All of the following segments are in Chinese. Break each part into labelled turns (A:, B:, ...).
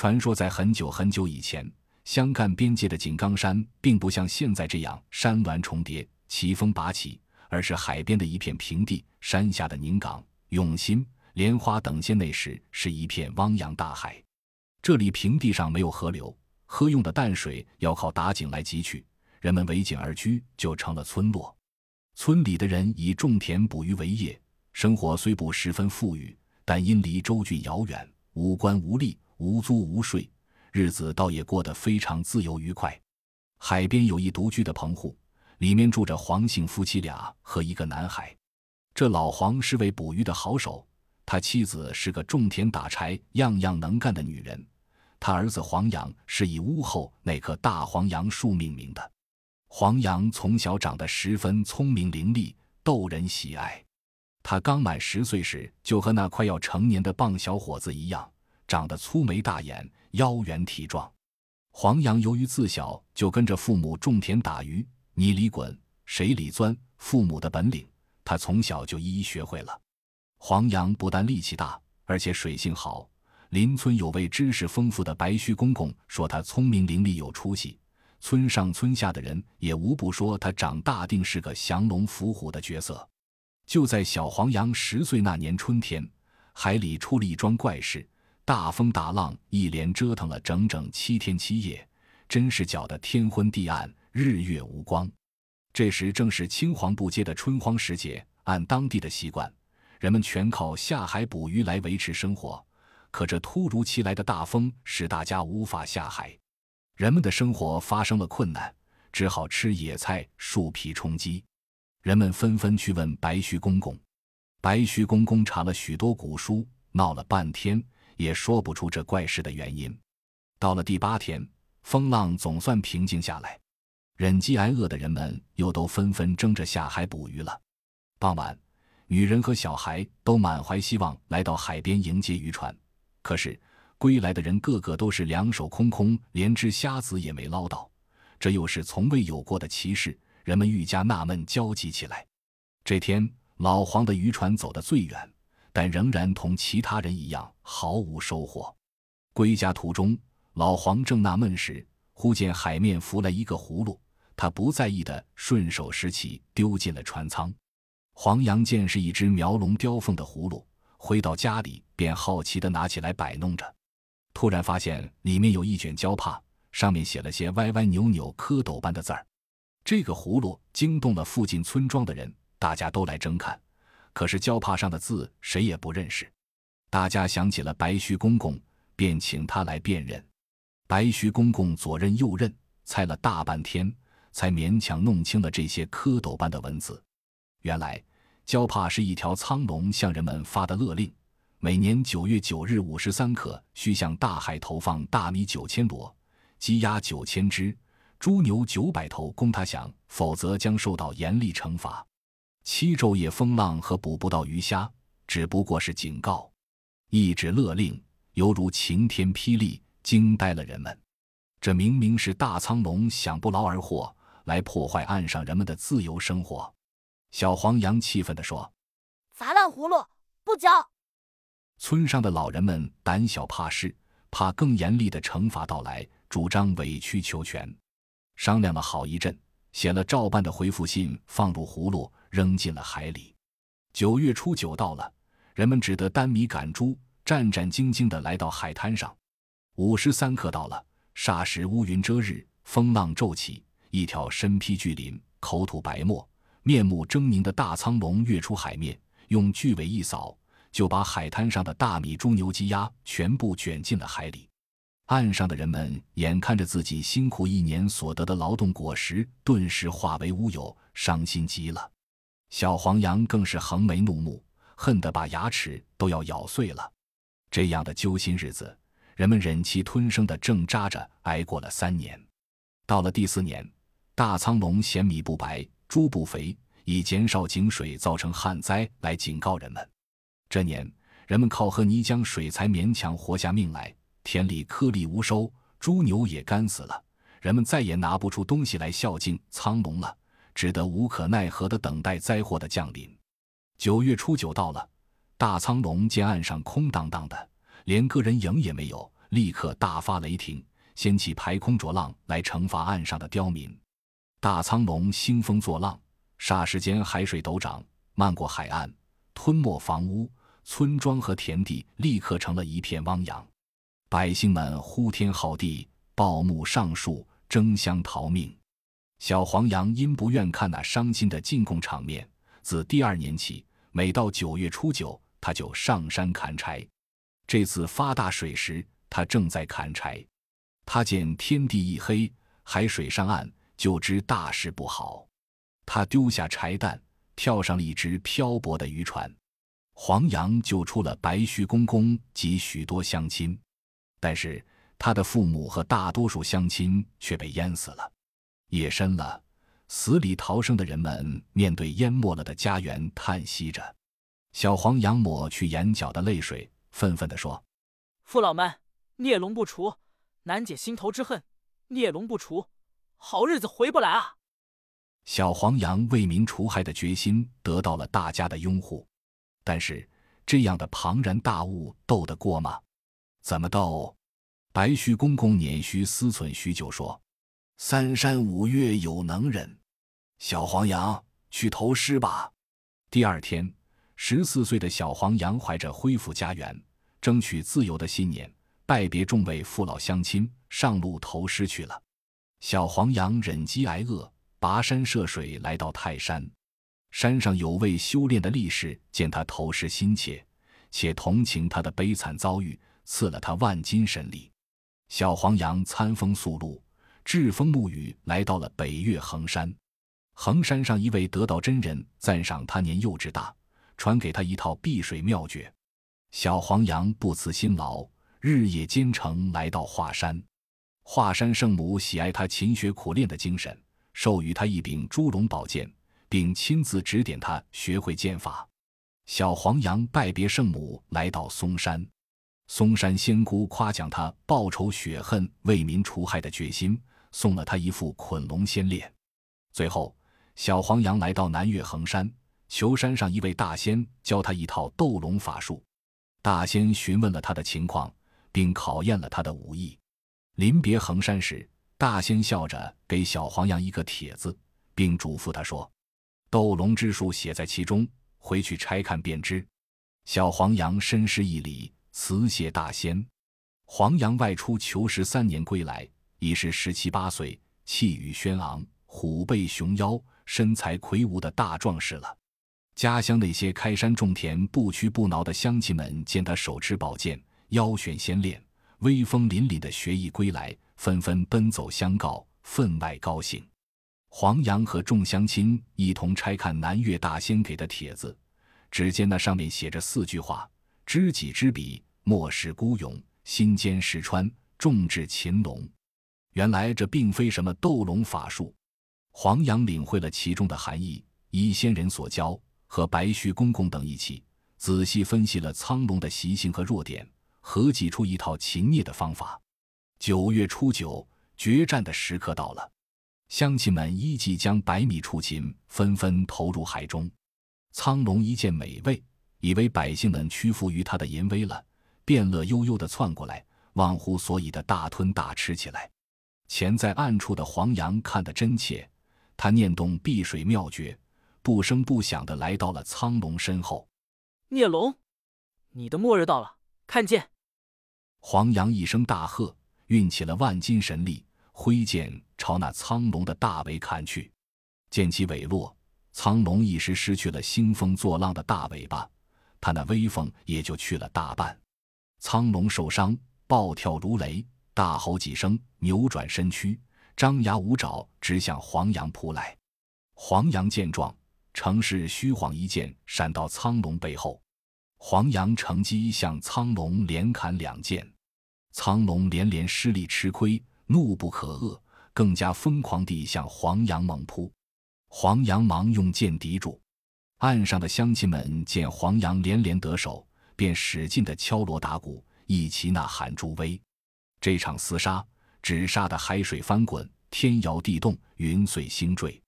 A: 传说在很久很久以前，湘赣边界的井冈山并不像现在这样山峦重叠、奇峰拔起，而是海边的一片平地。山下的宁港、永新、莲花等县那时是一片汪洋大海。这里平地上没有河流，喝用的淡水要靠打井来汲取，人们围井而居，就成了村落。村里的人以种田捕鱼为业，生活虽不十分富裕，但因离州郡遥远，无官无吏，无租无税，日子倒也过得非常自由愉快。海边有一独居的棚户，里面住着黄姓夫妻俩和一个男孩。这老黄是位捕鱼的好手，他妻子是个种田打柴样样能干的女人。他儿子黄杨是以屋后那棵大黄杨树命名的。黄杨从小长得十分聪明伶俐，逗人喜爱。他刚满十岁时，就和那快要成年的棒小伙子一样，长得粗眉大眼，腰圆体壮。黄杨由于自小就跟着父母种田打鱼，泥里滚，水里钻，父母的本领，他从小就一一学会了。黄杨不但力气大，而且水性好。邻村有位知识丰富的白须公公说他聪明伶俐有出息。村上村下的人也无不说他长大定是个降龙伏虎的角色。就在小黄羊十岁那年春天，海里出了一桩怪事，大风大浪一连折腾了整整七天七夜，真是搅得天昏地暗，日月无光。这时正是青黄不接的春荒时节，按当地的习惯，人们全靠下海捕鱼来维持生活。可这突如其来的大风使大家无法下海。人们的生活发生了困难，只好吃野菜、树皮充饥。人们纷纷去问白须公公。白须公公查了许多古书，闹了半天也说不出这怪事的原因。到了第八天，风浪总算平静下来，忍饥挨饿的人们又都纷纷争着下海捕鱼了。傍晚，女人和小孩都满怀希望来到海边迎接渔船，可是。归来的人个个都是两手空空，连只虾子也没捞到，这又是从未有过的奇事，人们愈加纳闷焦急起来。这天，老黄的渔船走得最远，但仍然同其他人一样毫无收获。归家途中，老黄正纳闷时，忽见海面浮来一个葫芦，他不在意的顺手拾起，丢进了船舱。黄杨见是一只描龙雕凤的葫芦，回到家里便好奇的拿起来摆弄着。突然发现里面有一卷胶帕，上面写了些歪歪扭扭、蝌蚪般的字儿。这个葫芦惊动了附近村庄的人，大家都来争看。可是胶帕上的字谁也不认识。大家想起了白须公公，便请他来辨认。白须公公左认右认，猜了大半天，才勉强弄清了这些蝌蚪般的文字。原来胶帕是一条苍龙向人们发的勒令。每年九月九日午时三刻，需向大海投放大米九千箩，鸡鸭九千只，猪牛九百头供他享，否则将受到严厉惩罚。七昼夜风浪和捕不到鱼虾，只不过是警告。一纸勒令，犹如晴天霹雳，惊呆了人们。这明明是大苍龙想不劳而获，来破坏岸上人们的自由生活。小黄羊气愤地说：“
B: 砸烂葫芦，不交！”
A: 村上的老人们胆小怕事，怕更严厉的惩罚到来，主张委曲求全。商量了好一阵，写了照办的回复信，放入葫芦，扔进了海里。九月初九到了，人们只得担米赶猪，战战兢兢地来到海滩上。午时三刻到了，霎时乌云遮日，风浪骤起，一条身披巨鳞、口吐白沫、面目狰狞的大苍龙跃出海面，用巨尾一扫。就把海滩上的大米、猪、牛、鸡、鸭全部卷进了海里。岸上的人们眼看着自己辛苦一年所得的劳动果实，顿时化为乌有，伤心极了。小黄羊更是横眉怒目，恨得把牙齿都要咬碎了。这样的揪心日子，人们忍气吞声的挣扎着挨过了三年。到了第四年，大苍龙嫌米不白，猪不肥，以减少井水造成旱灾来警告人们。这年，人们靠喝泥浆水才勉强活下命来，田里颗粒无收，猪牛也干死了，人们再也拿不出东西来孝敬苍龙了，只得无可奈何地等待灾祸的降临。九月初九到了，大苍龙见岸上空荡荡的，连个人影也没有，立刻大发雷霆，掀起排空浊浪来惩罚岸上的刁民。大苍龙兴风作浪，霎时间海水陡涨，漫过海岸，吞没房屋、村庄和田地，立刻成了一片汪洋。百姓们呼天号地，抱木上树，争相逃命。小黄羊因不愿看那伤心的进贡场面，自第二年起，每到九月初九，他就上山砍柴。这次发大水时，他正在砍柴。他见天地一黑，海水上岸，就知大事不好。他丢下柴担，跳上了一只漂泊的渔船。黄羊救出了白须公公及许多乡亲，但是他的父母和大多数乡亲却被淹死了。夜深了，死里逃生的人们面对淹没了的家园，叹息着。小黄羊抹去眼角的泪水，愤愤地说：“
C: 父老们，孽龙不除，难解心头之恨；孽龙不除，好日子回不来啊！”
A: 小黄羊为民除害的决心得到了大家的拥护，但是这样的庞然大物斗得过吗？怎么斗？白须公公捻须思忖许久，说。三山五岳有能人，小黄羊去投师吧。第二天，十四岁的小黄羊怀着恢复家园、争取自由的信念，拜别众位父老乡亲，上路投师去了。小黄羊忍饥挨饿，跋山涉水来到泰山。山上有位修炼的力士，见他投师心切，且同情他的悲惨遭遇，赐了他万金神力。小黄羊餐风宿露。栉风沐雨，来到了北岳衡山。衡山上一位得道真人赞赏他年幼志大，传给他一套避水妙诀。小黄羊不辞辛劳，日夜兼程来到华山。华山圣母喜爱他勤学苦练的精神，授予他一柄猪龙宝剑，并亲自指点他学会剑法。小黄羊拜别圣母，来到嵩山。嵩山仙姑夸奖他报仇雪恨、为民除害的决心。送了他一副捆龙仙链。最后，小黄羊来到南岳衡山，求山上一位大仙教他一套斗龙法术。大仙询问了他的情况，并考验了他的武艺。临别衡山时，大仙笑着给小黄羊一个帖子，并嘱咐他说：“斗龙之术写在其中，回去拆看便知。”小黄羊深施一礼，辞谢大仙。黄羊外出求食三年归来。已是十七八岁，气宇轩昂，虎背熊腰，身材魁梧的大壮士了。家乡那些开山种田、不屈不挠的乡亲们见他手持宝剑，腰悬仙链，威风凛凛的学艺归来，纷纷奔走相告，分外高兴。黄羊和众乡亲一同拆看南岳大仙给的帖子，只见那上面写着四句话：“知己知彼，莫使孤勇；心坚石川，众志擒龙。”原来这并非什么斗龙法术，黄羊领会了其中的含义，依仙人所教，和白须公公等一起仔细分析了苍龙的习性和弱点，合计出一套擒孽的方法。九月初九，决战的时刻到了，乡亲们依计将百米出擒，纷纷投入海中。苍龙一见美味，以为百姓们屈服于他的淫威了，便乐悠悠地窜过来，忘乎所以的大吞大吃起来。潜在暗处的黄羊看得真切，他念动碧水妙诀，不声不响地来到了苍龙身后。
C: 孽龙，你的末日到了！看剑！
A: 黄羊一声大喝，运起了万金神力，挥剑朝那苍龙的大尾砍去。剑起尾落，苍龙一时失去了兴风作浪的大尾巴，他那威风也就去了大半。苍龙受伤，暴跳如雷。大吼几声，扭转身躯，张牙舞爪，直向黄羊扑来。黄羊见状，乘势虚晃一剑，闪到苍龙背后。黄羊乘机向苍龙连砍两剑。苍龙连连失利吃亏，怒不可遏，更加疯狂地向黄羊猛扑。黄羊忙用剑抵住。岸上的乡亲们见黄羊连连得手，便使劲地敲锣打鼓，一齐呐喊助威。这场厮杀，只杀得海水翻滚，天摇地动，云碎星坠，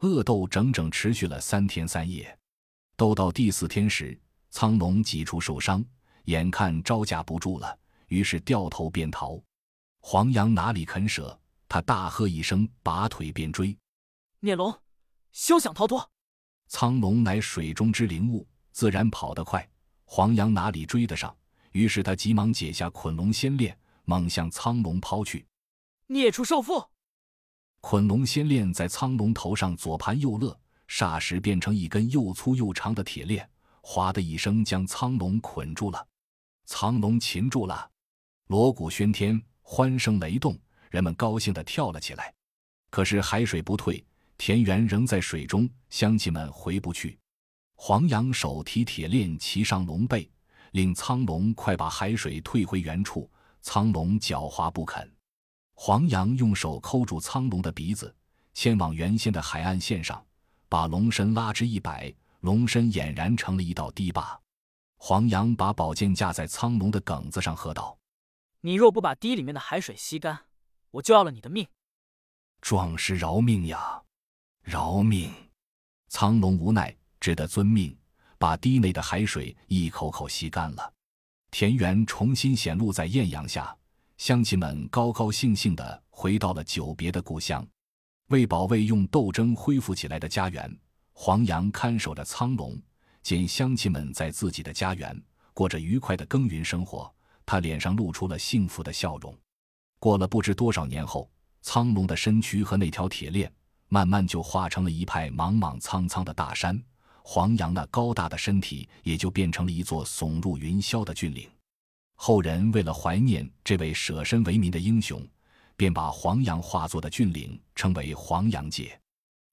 A: 恶斗整整持续了三天三夜。斗到第四天时，苍龙几处受伤，眼看招架不住了，于是掉头便逃。黄羊哪里肯舍？他大喝一声，拔腿便追。
C: 孽龙，休想逃脱！
A: 苍龙乃水中之灵物，自然跑得快。黄羊哪里追得上？于是他急忙解下捆龙仙链，猛向苍龙抛去。
C: 孽畜受缚！
A: 捆龙仙链在苍龙头上左盘右勒，霎时变成一根又粗又长的铁链，哗的一声将苍龙捆住了。苍龙擒住了，锣鼓喧天，欢声雷动，人们高兴地跳了起来。可是海水不退，田园仍在水中，乡亲们回不去。黄羊手提铁链，骑上龙背。令苍龙快把海水退回原处，苍龙狡猾不肯。黄羊用手抠住苍龙的鼻子，牵往原先的海岸线上，把龙身拉直一摆，龙身俨然成了一道堤坝。黄羊把宝剑架在苍龙的梗子上，喝道：“
C: 你若不把堤里面的海水吸干，我就要了你的命！”
A: 壮士饶命呀，饶命！苍龙无奈，只得遵命。把堤内的海水一口口吸干了，田园重新显露在艳阳下。乡亲们高高兴兴地回到了久别的故乡。为保卫用斗争恢复起来的家园，黄羊看守着苍龙。见乡亲们在自己的家园过着愉快的耕耘生活，他脸上露出了幸福的笑容。过了不知多少年后，苍龙的身躯和那条铁链，慢慢就化成了一派莽莽苍苍的大山。黄羊那高大的身体也就变成了一座耸入云霄的峻岭。后人为了怀念这位舍身为民的英雄，便把黄羊化作的峻岭称为黄羊界，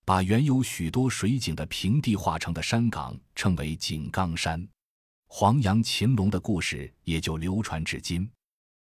A: 把原有许多水井的平地化成的山岗称为井冈山。黄羊擒龙的故事也就流传至今。